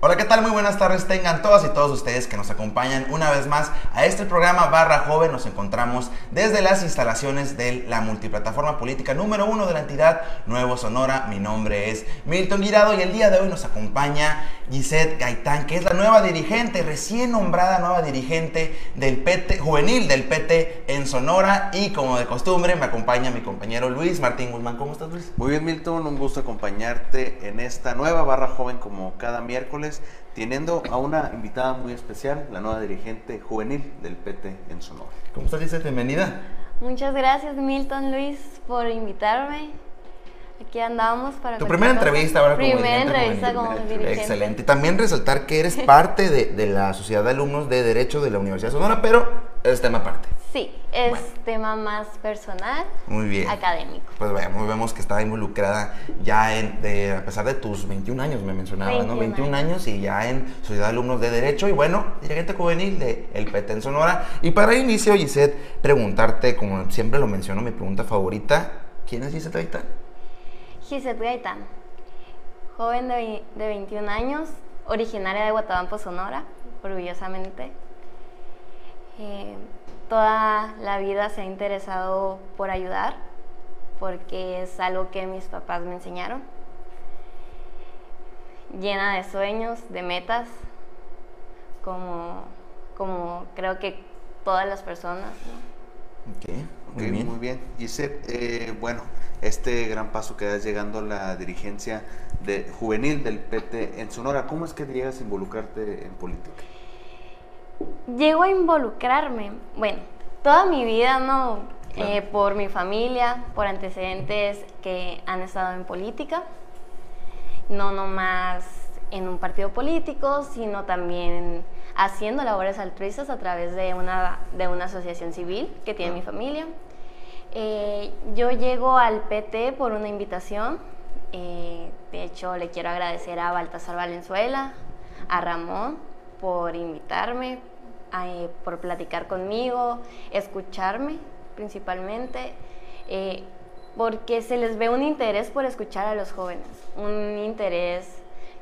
Hola, ¿qué tal? Muy buenas tardes. Tengan todas y todos ustedes que nos acompañan una vez más a este programa Barra Joven. Nos encontramos desde las instalaciones de la multiplataforma política número uno de la entidad Nuevo Sonora. Mi nombre es Milton Guirado y el día de hoy nos acompaña Gisette Gaitán, que es la nueva dirigente, recién nombrada nueva dirigente del PT, juvenil del PT en Sonora. Y como de costumbre, me acompaña mi compañero Luis Martín Guzmán. ¿Cómo estás, Luis? Muy bien, Milton. Un gusto acompañarte en esta nueva Barra Joven como cada miércoles teniendo a una invitada muy especial, la nueva dirigente juvenil del PT en Sonora. ¿Cómo estás, Gisette? Bienvenida. Muchas gracias, Milton Luis, por invitarme. Aquí andamos para... Tu primera entrevista ahora como Primera entrevista como dirigente. Excelente. Y también resaltar que eres parte de, de, la Sociedad de Alumnos de Derecho de la Universidad de Sonora, pero es tema aparte. Sí, es tema más personal, muy bien. académico. Pues vemos, vemos que está involucrada ya en, a pesar de tus 21 años, me mencionaba, ¿no? 21 años. y ya en Sociedad de Alumnos de Derecho y bueno, dirigente juvenil de El PT en Sonora. Y para inicio, Gisette, preguntarte, como siempre lo menciono, mi pregunta favorita, ¿quién es Gisette Gaitán? Gisette Gaitán, joven de, de 21 años, originaria de Guatabampo, Sonora, orgullosamente. Eh, toda la vida se ha interesado por ayudar, porque es algo que mis papás me enseñaron. Llena de sueños, de metas, como, como creo que todas las personas. muy, bien. muy bien. Eh, bueno, este gran paso que das llegando a la dirigencia de, juvenil del PT en Sonora, ¿cómo es que llegas a involucrarte en política? Llego a involucrarme, bueno, toda mi vida, ¿no? Eh, por mi familia, por antecedentes que han estado en política, no nomás en un partido político, sino también haciendo labores altruistas a través de una, de una asociación civil que tiene mi familia. Eh, yo llego al PT por una invitación, eh, de hecho le quiero agradecer a Baltasar Valenzuela, a Ramón, por invitarme, eh, por platicar conmigo, escucharme principalmente, eh, porque se les ve un interés por escuchar a los jóvenes, un interés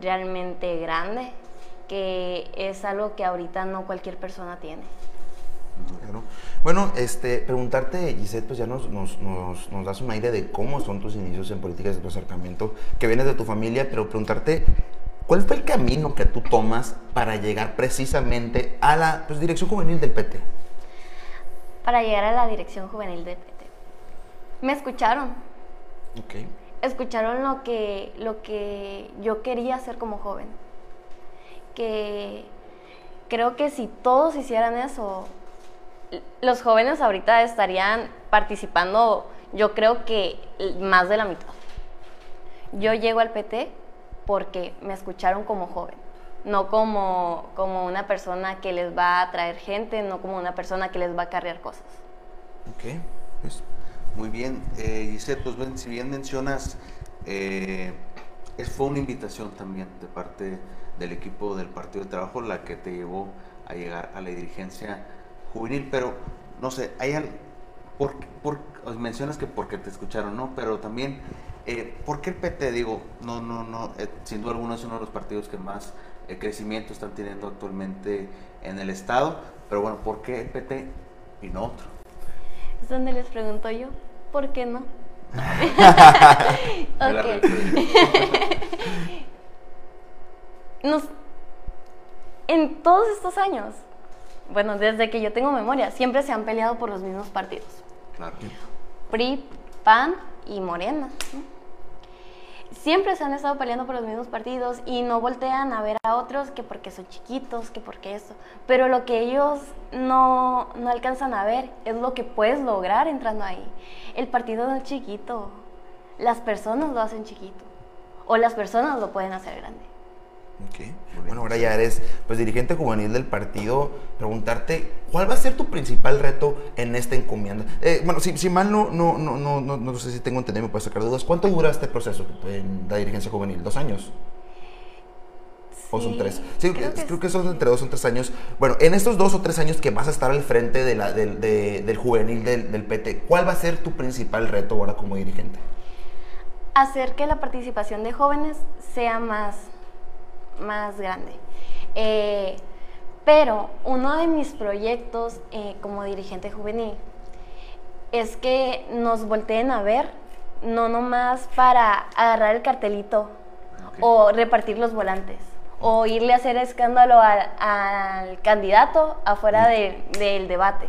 realmente grande, que es algo que ahorita no cualquier persona tiene. Bueno, este, preguntarte, Gisette, pues ya nos, nos, nos, nos, das una idea de cómo son tus inicios en políticas de tu acercamiento, que vienes de tu familia, pero preguntarte ¿Cuál fue el camino que tú tomas para llegar precisamente a la pues, dirección juvenil del PT? Para llegar a la dirección juvenil del PT. Me escucharon. Ok. Escucharon lo que, lo que yo quería hacer como joven. Que creo que si todos hicieran eso, los jóvenes ahorita estarían participando, yo creo que más de la mitad. Yo llego al PT porque me escucharon como joven, no como, como una persona que les va a traer gente, no como una persona que les va a cargar cosas. Ok, pues muy bien. Eh, pues si bien mencionas, eh, fue una invitación también de parte del equipo del Partido de Trabajo la que te llevó a llegar a la dirigencia juvenil, pero no sé, hay algo, por, por, mencionas que porque te escucharon, ¿no? Pero también eh, ¿Por qué el PT? Digo, no, no, no, eh, sin duda alguna es uno de los partidos que más eh, crecimiento están teniendo actualmente en el Estado, pero bueno, ¿por qué el PT y no otro? Es donde les pregunto yo, ¿por qué no? Nos, en todos estos años, bueno, desde que yo tengo memoria, siempre se han peleado por los mismos partidos. Claro. PRI, PAN y Morena siempre se han estado peleando por los mismos partidos y no voltean a ver a otros que porque son chiquitos, que porque eso. Pero lo que ellos no, no alcanzan a ver es lo que puedes lograr entrando ahí. El partido no es chiquito, las personas lo hacen chiquito o las personas lo pueden hacer grande. Okay. Bueno, ahora ya eres pues dirigente juvenil del partido. Preguntarte, ¿cuál va a ser tu principal reto en esta encomienda? Eh, bueno, si, si, mal no, no, no, no, no, no sé si tengo entendido, me puedes sacar dudas. ¿Cuánto dura este proceso en la dirigencia juvenil? ¿Dos años? ¿O son tres? Sí, creo que, son entre dos o tres años. Bueno, en estos dos o tres años que vas a estar al frente de la, del, del juvenil del, del PT, ¿cuál va a ser tu principal reto ahora como dirigente? Hacer que la participación de jóvenes sea más más grande. Eh, pero uno de mis proyectos eh, como dirigente juvenil es que nos volteen a ver, no nomás para agarrar el cartelito o repartir los volantes o irle a hacer escándalo al, candidato afuera del debate.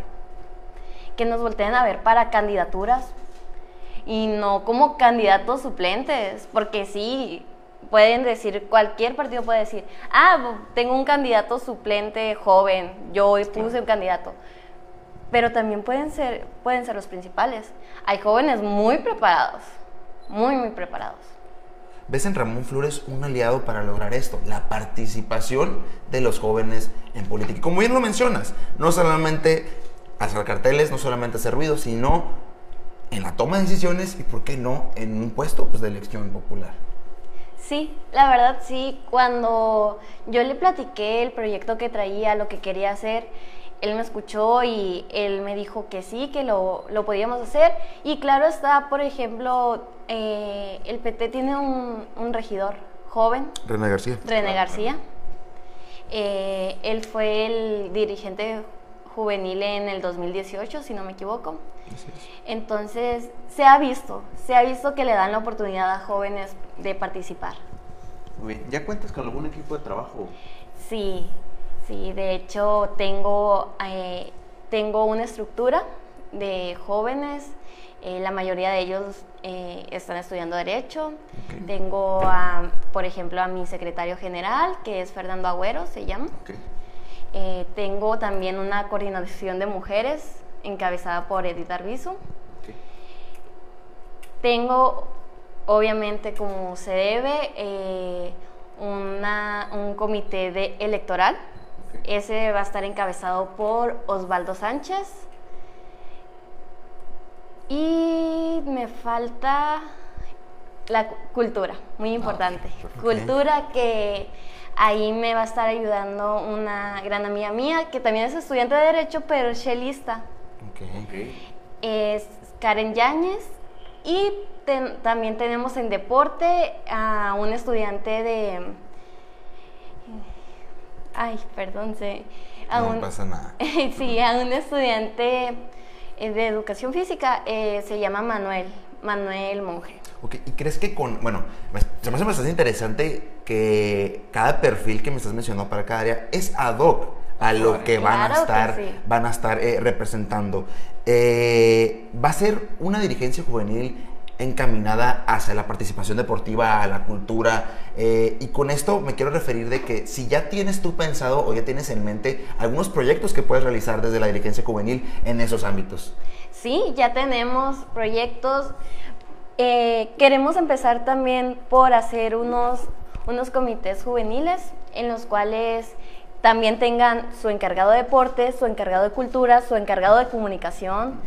Que nos volteen a ver para candidaturas y no como candidatos suplentes, porque sí, pueden decir, cualquier partido puede decir, ah, tengo un candidato suplente joven, yo puse un candidato. Pero también pueden ser, pueden ser los principales. Hay jóvenes muy preparados, muy, muy preparados. ¿Ves en Ramón Flores un aliado para lograr esto? La participación de los jóvenes en política. Y como bien lo mencionas, no solamente hacer carteles, no solamente hacer ruido, sino en la toma de decisiones y, ¿por qué no?, en un puesto pues, de elección popular. Sí, la verdad sí. Cuando yo le platiqué el proyecto que traía, lo que quería hacer, él me escuchó y él me dijo que sí, que lo, podíamos hacer. Y claro está, por ejemplo, eh, el PT tiene un, regidor joven. René García. René García. Eh, él fue el dirigente juvenil en el 2018, si no me equivoco. Entonces, se ha visto, se ha visto que le dan la oportunidad a jóvenes de participar. Muy bien. ¿Ya cuentas con algún equipo de trabajo? Sí, sí, de hecho tengo, eh, tengo una estructura de jóvenes, eh, la mayoría de ellos eh, están estudiando Derecho. Tengo, por ejemplo, a mi secretario general, que es Fernando Agüero, se llama. tengo también una coordinación de mujeres encabezada por Edith Arbizu. Tengo, obviamente, como se debe, eh, un comité de electoral. Ese va a estar encabezado por Osvaldo Sánchez. Y me falta la cultura, muy importante. Cultura que ahí me va a estar ayudando una gran amiga mía que también es estudiante de Derecho, pero es chelista. Es Karen Yáñez y también tenemos en deporte a un estudiante de... Ay, perdón, se... no pasa nada. sí, a un estudiante eh, de educación física eh, se llama Manuel, Manuel Monje. ¿y crees que con, bueno, se me hace bastante interesante que cada perfil que me estás mencionando para cada área es ad hoc a lo que van a estar, van a estar eh, representando. Eh, va a ser una dirigencia juvenil encaminada hacia la participación deportiva, a la cultura. Eh, y con esto me quiero referir de que si ya tienes tú pensado o ya tienes en mente algunos proyectos que puedes realizar desde la dirigencia juvenil en esos ámbitos. Sí, ya tenemos proyectos. queremos empezar también por hacer unos, unos comités juveniles en los cuales también tengan su encargado de deporte, su encargado de cultura, su encargado de comunicación,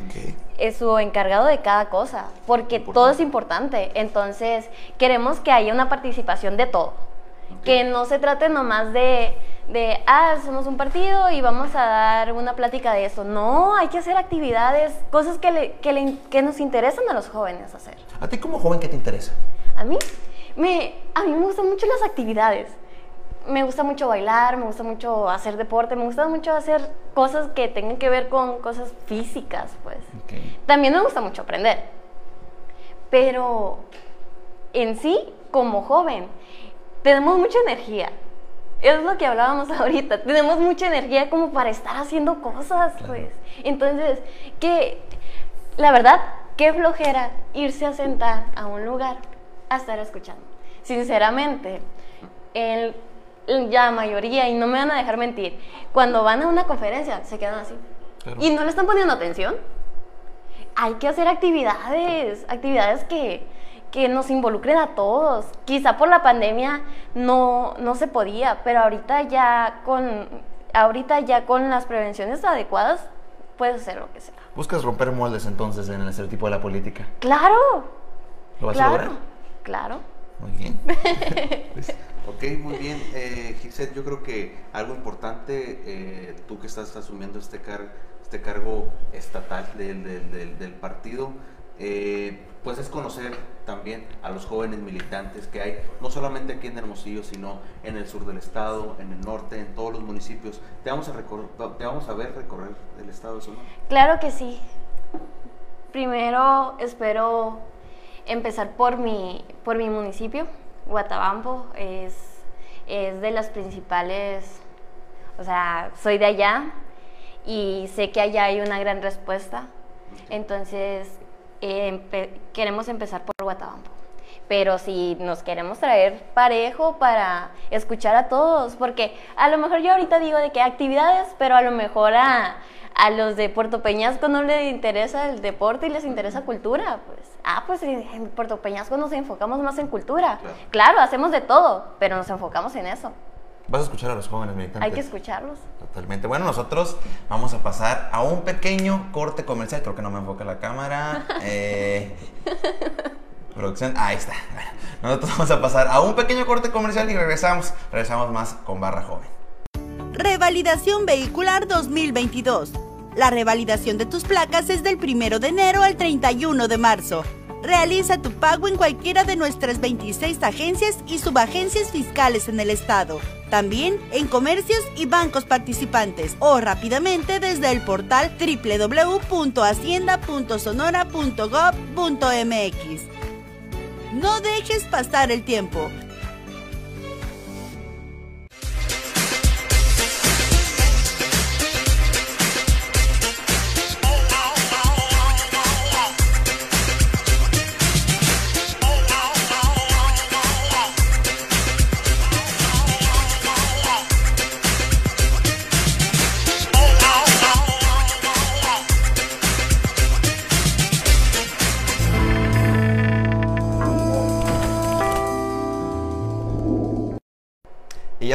es su encargado de cada cosa, porque todo es importante. Entonces, queremos que haya una participación de todo. Que no se trate nomás de, de, ah, somos un partido y vamos a dar una plática de eso. No, hay que hacer actividades, cosas que, le, que, que nos interesan a los jóvenes hacer. ¿A ti como joven qué te interesa? A mí, me, a mí me gustan mucho las actividades me gusta mucho bailar, me gusta mucho hacer deporte, me gusta mucho hacer cosas que tengan que ver con cosas físicas, pues. También me gusta mucho aprender. Pero en sí, como joven, tenemos mucha energía. Es lo que hablábamos ahorita. Tenemos mucha energía como para estar haciendo cosas, pues. Entonces, que la verdad, qué flojera irse a sentar a un lugar a estar escuchando. Sinceramente, el la mayoría, y no me van a dejar mentir, cuando van a una conferencia se quedan así. Y no le están poniendo atención. Hay que hacer actividades, actividades que, que nos involucren a todos. Quizá por la pandemia no, no se podía, pero ahorita ya con ahorita ya con las prevenciones adecuadas puedes hacer lo que sea. ¿Buscas romper moldes entonces en el estereotipo de la política? Claro. ¿Lo vas claro, a lograr? Claro. Muy bien. ok, muy bien. Eh, Gisette, yo creo que algo importante, eh, tú que estás asumiendo este, car este cargo estatal del, del, del, partido, eh, pues es conocer también a los jóvenes militantes que hay, no solamente aquí en Hermosillo, sino en el sur del estado, en el norte, en todos los municipios. ¿Te vamos a, te vamos a ver recorrer el estado de Sonora? Claro que sí. Primero espero empezar por mi, por mi municipio, Guatabampo, es, es de las principales, o sea, soy de allá y sé que allá hay una gran respuesta. Entonces, queremos empezar por Guatabampo. Pero si nos queremos traer parejo para escuchar a todos, porque a lo mejor yo ahorita digo de que actividades, pero a lo mejor a, a los de Puerto Peñasco no les interesa el deporte y les interesa cultura, pues. Ah, pues en Puerto Peñasco nos enfocamos más en cultura. Claro. hacemos de todo, pero nos enfocamos en eso. Vas a escuchar a los jóvenes militantes. Hay que escucharlos. Totalmente. Bueno, nosotros vamos a pasar a un pequeño corte comercial. Creo que no me enfoca la cámara. Eh, producción. Ahí está. nosotros vamos a pasar a un pequeño corte comercial y regresamos. Regresamos más con Barra Joven. Revalidación vehicular 2022. La revalidación de tus placas es del 1 de enero al 31 de marzo. Realiza tu pago en cualquiera de nuestras 26 agencias y subagencias fiscales en el estado. También en comercios y bancos participantes o rápidamente desde el portal www.hacienda.sonora.gov.mx. No dejes pasar el tiempo.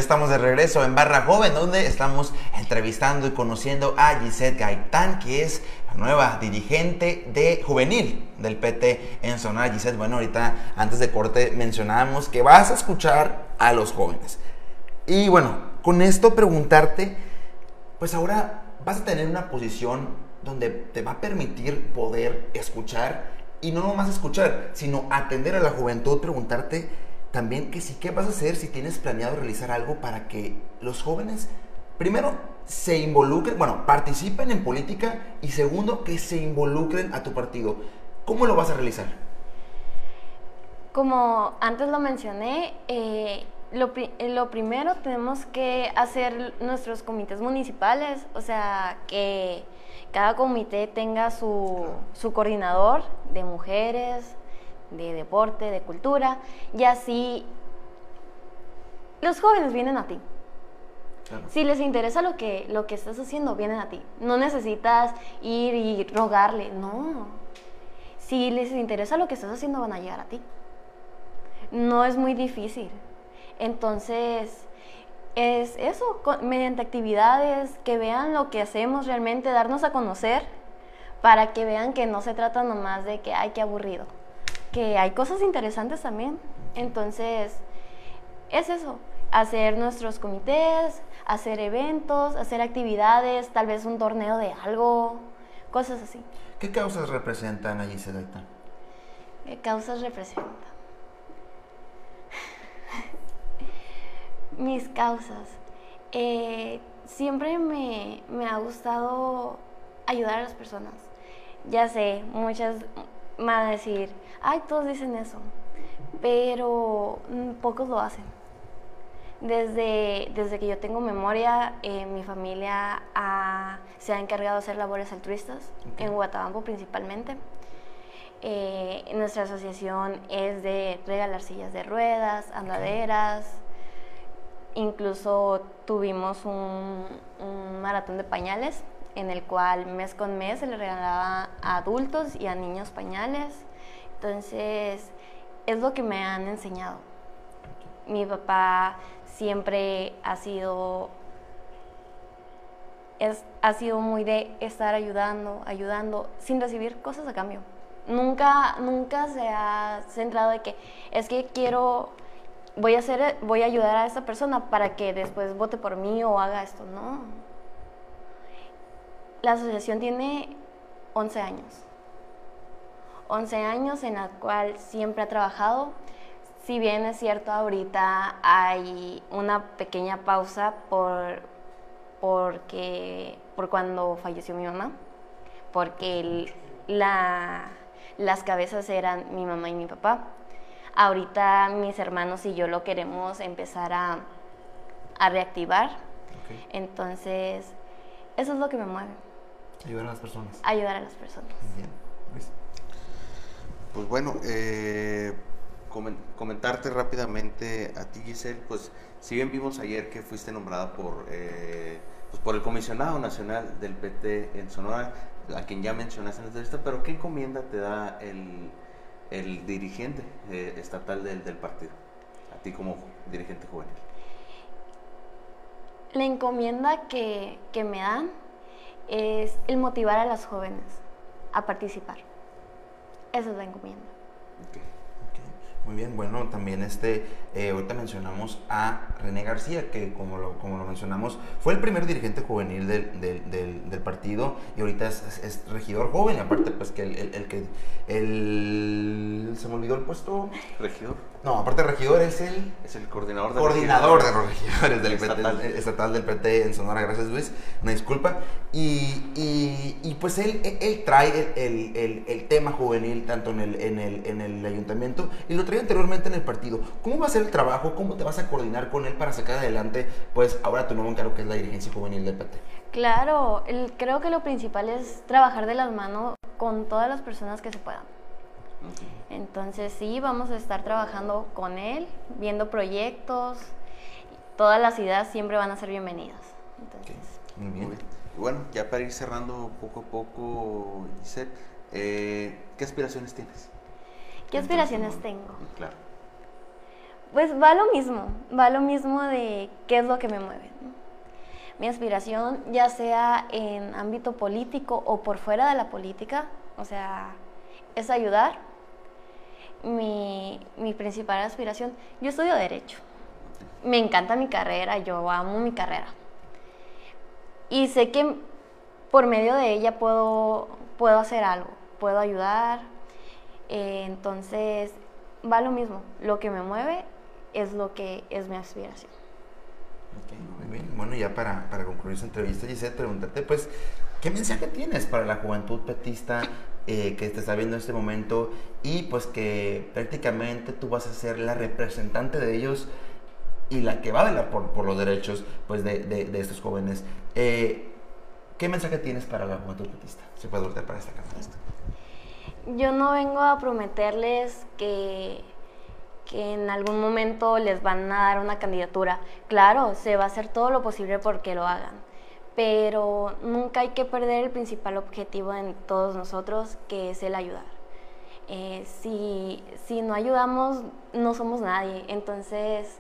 Estamos de regreso en Barra Joven, donde estamos entrevistando y conociendo a Gisette Gaitán, que es la nueva dirigente de juvenil del PT en Sonora. Gisette, bueno, ahorita antes de corte mencionábamos que vas a escuchar a los jóvenes. Y bueno, con esto preguntarte, pues ahora vas a tener una posición donde te va a permitir poder escuchar y no nomás escuchar, sino atender a la juventud, preguntarte también que sí, ¿qué vas a hacer si tienes planeado realizar algo para que los jóvenes, primero, se involucren, bueno, participen en política y segundo, que se involucren a tu partido? ¿Cómo lo vas a realizar? Como antes lo mencioné, eh, lo, lo, primero tenemos que hacer nuestros comités municipales, o sea, que cada comité tenga su, su coordinador de mujeres, de deporte, de cultura, y así los jóvenes vienen a ti. Si les interesa lo que, lo que estás haciendo, vienen a ti. No necesitas ir y rogarle, no. Si les interesa lo que estás haciendo, van a llegar a ti. No es muy difícil. Entonces, es eso, mediante actividades, que vean lo que hacemos realmente, darnos a conocer, para que vean que no se trata nomás de que, ay, qué aburrido que hay cosas interesantes también. Entonces, es eso, hacer nuestros comités, hacer eventos, hacer actividades, tal vez un torneo de algo, cosas así. ¿Qué causas representan allí, Selecta? ¿Qué causas representan? Mis causas. Eh, siempre me, me ha gustado ayudar a las personas. Ya sé, muchas van a decir, ay, todos dicen eso, pero mm, pocos lo hacen. Desde, desde que yo tengo memoria, eh, mi familia se ha encargado de hacer labores altruistas, en Guatabampo principalmente. Eh, nuestra asociación es de regalar sillas de ruedas, andaderas. Incluso tuvimos un, un, maratón de pañales en el cual mes con mes se le regalaba a adultos y a niños pañales. Entonces, es lo que me han enseñado. Mi papá siempre ha sido, es, ha sido muy de estar ayudando, ayudando, sin recibir cosas a cambio. Nunca, nunca se ha centrado de que es que quiero, voy a, hacer, voy a ayudar a esta persona para que después vote por mí o haga esto. No. La asociación tiene 11 años 11 años en la cual siempre ha trabajado. Si bien es cierto, ahorita hay una pequeña pausa por, porque, por cuando falleció mi mamá, porque la, las cabezas eran mi mamá y mi papá. Ahorita mis hermanos y yo lo queremos empezar a, a reactivar. Entonces, eso es lo que me mueve. Ayudar a las personas. Ayudar a las personas. Bien. Luis. Pues bueno, eh, comentarte rápidamente a ti, Giselle, pues si bien vimos ayer que fuiste nombrada por, eh, pues, por el comisionado nacional del PT en Sonora, a quien ya mencionaste en la entrevista, pero ¿qué encomienda te da el, el dirigente eh, estatal del, del partido, a ti como dirigente juvenil? La encomienda que, que me dan es el motivar a las jóvenes a participar. Esa es la encomienda. Muy bien, bueno, también este, eh, ahorita mencionamos a René García, que como lo, como lo mencionamos, fue el primer dirigente juvenil del, del, del, partido y ahorita es, es, regidor joven, aparte pues que el, el, el que, el, se me olvidó el puesto. Regidor. No, aparte regidor es el... Es el coordinador de, coordinador de los regidores del estatal. PT, estatal del PT en Sonora, gracias Luis, una disculpa. Y, y, y pues él, él trae el, el, el, tema juvenil tanto en el, en, el, en el ayuntamiento y lo trae anteriormente en el partido. ¿Cómo va a ser el trabajo? ¿Cómo te vas a coordinar con él para sacar adelante pues ahora tu nuevo encargo que es la dirigencia juvenil del PT? Claro, el, creo que lo principal es trabajar de las manos con todas las personas que se puedan. Entonces sí, vamos a estar trabajando con él, viendo proyectos. Todas las ideas siempre van a ser bienvenidas. Entonces, okay. Muy bien. Bueno, ya para ir cerrando poco a poco, Gisette, eh, ¿qué aspiraciones tienes? ¿Qué aspiraciones tengo? Claro. Pues va lo mismo, va lo mismo de qué es lo que me mueve. ¿no? Mi aspiración, ya sea en ámbito político o por fuera de la política, o sea, es ayudar mi, mi, principal aspiración. Yo estudio Derecho. Me encanta mi carrera, yo amo mi carrera. Y sé que por medio de ella puedo, puedo hacer algo, puedo ayudar. Eh, entonces, va lo mismo. Lo que me mueve es lo que es mi aspiración. Okay, muy bien. Bueno, ya para, para concluir esta entrevista, Gisette, pregúntate, pues, ¿qué mensaje tienes para la juventud petista eh, que te está viendo en este momento y pues que prácticamente tú vas a ser la representante de ellos y la que va a velar por, por los derechos pues de, de, de estos jóvenes. Eh, ¿Qué mensaje tienes para la juventud petista? Se puede voltear para esta cámara. Yo no vengo a prometerles que, que en algún momento les van a dar una candidatura. Claro, se va a hacer todo lo posible porque lo hagan pero nunca hay que perder el principal objetivo en todos nosotros, que es el ayudar. Eh, si, si no ayudamos, no somos nadie. Entonces,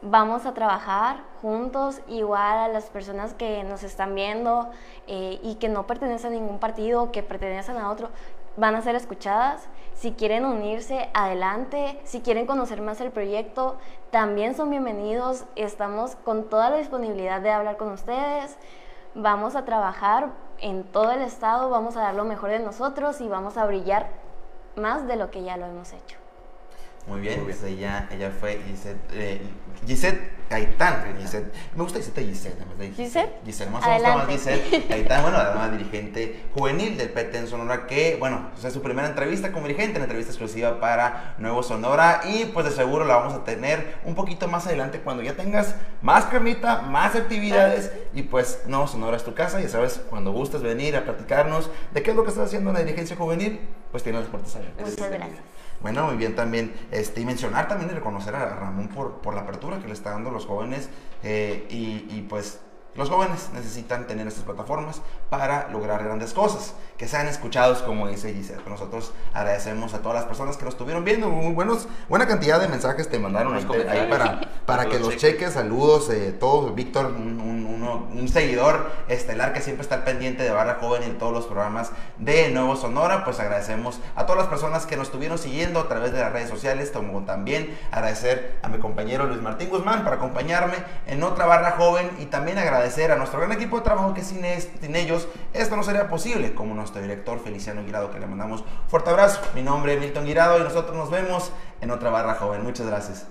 vamos a trabajar juntos, igual a las personas que nos están viendo eh, y que no pertenecen a ningún partido, que pertenecen a otro, van a ser escuchadas. Si quieren unirse, adelante. Si quieren conocer más el proyecto, también son bienvenidos. Estamos con toda la disponibilidad de hablar con ustedes. Vamos a trabajar en todo el estado, vamos a dar lo mejor de nosotros y vamos a brillar más de lo que ya lo hemos hecho. Muy bien, Muy bien. Pues ella, ella fue Gisette, eh, Gisette Gaitán. Gisette, me gusta Gisette Gisette. Gisette. Gisette. Gisette, más gusta más Gisette Gaitán, bueno, además dirigente juvenil del PT en Sonora, que, bueno, es su primera entrevista como dirigente, una entrevista exclusiva para Nuevo Sonora y pues de seguro la vamos a tener un poquito más adelante cuando ya tengas más carnita, más actividades y pues Nuevo Sonora es tu casa, ya sabes, cuando gustes venir a platicarnos de qué es lo que estás haciendo en la dirigencia juvenil, pues tienes las puertas abiertas. Muchas gracias. Bueno, muy bien también, este, y mencionar también y reconocer a Ramón por, por la apertura que le está dando los jóvenes eh, y, y pues los jóvenes necesitan tener estas plataformas para lograr grandes cosas, que sean escuchados, como dice Giselle. Nosotros agradecemos a todas las personas que nos estuvieron viendo. Muy buenos, buena cantidad de mensajes te mandaron ahí para, para que los cheques. Saludos, eh, todos. Víctor, un, un, uno, un, seguidor estelar que siempre está al pendiente de Barra Joven en todos los programas de Nuevo Sonora. Pues agradecemos a todas las personas que nos estuvieron siguiendo a través de las redes sociales, como también agradecer a mi compañero Luis Martín Guzmán por acompañarme en otra Barra Joven y también agradecer a nuestro gran equipo de trabajo que sin, sin ellos esto no sería posible, como nuestro director Feliciano Guirado, que le mandamos un fuerte abrazo. Mi nombre es Milton Guirado y nosotros nos vemos en otra barra joven. Muchas gracias.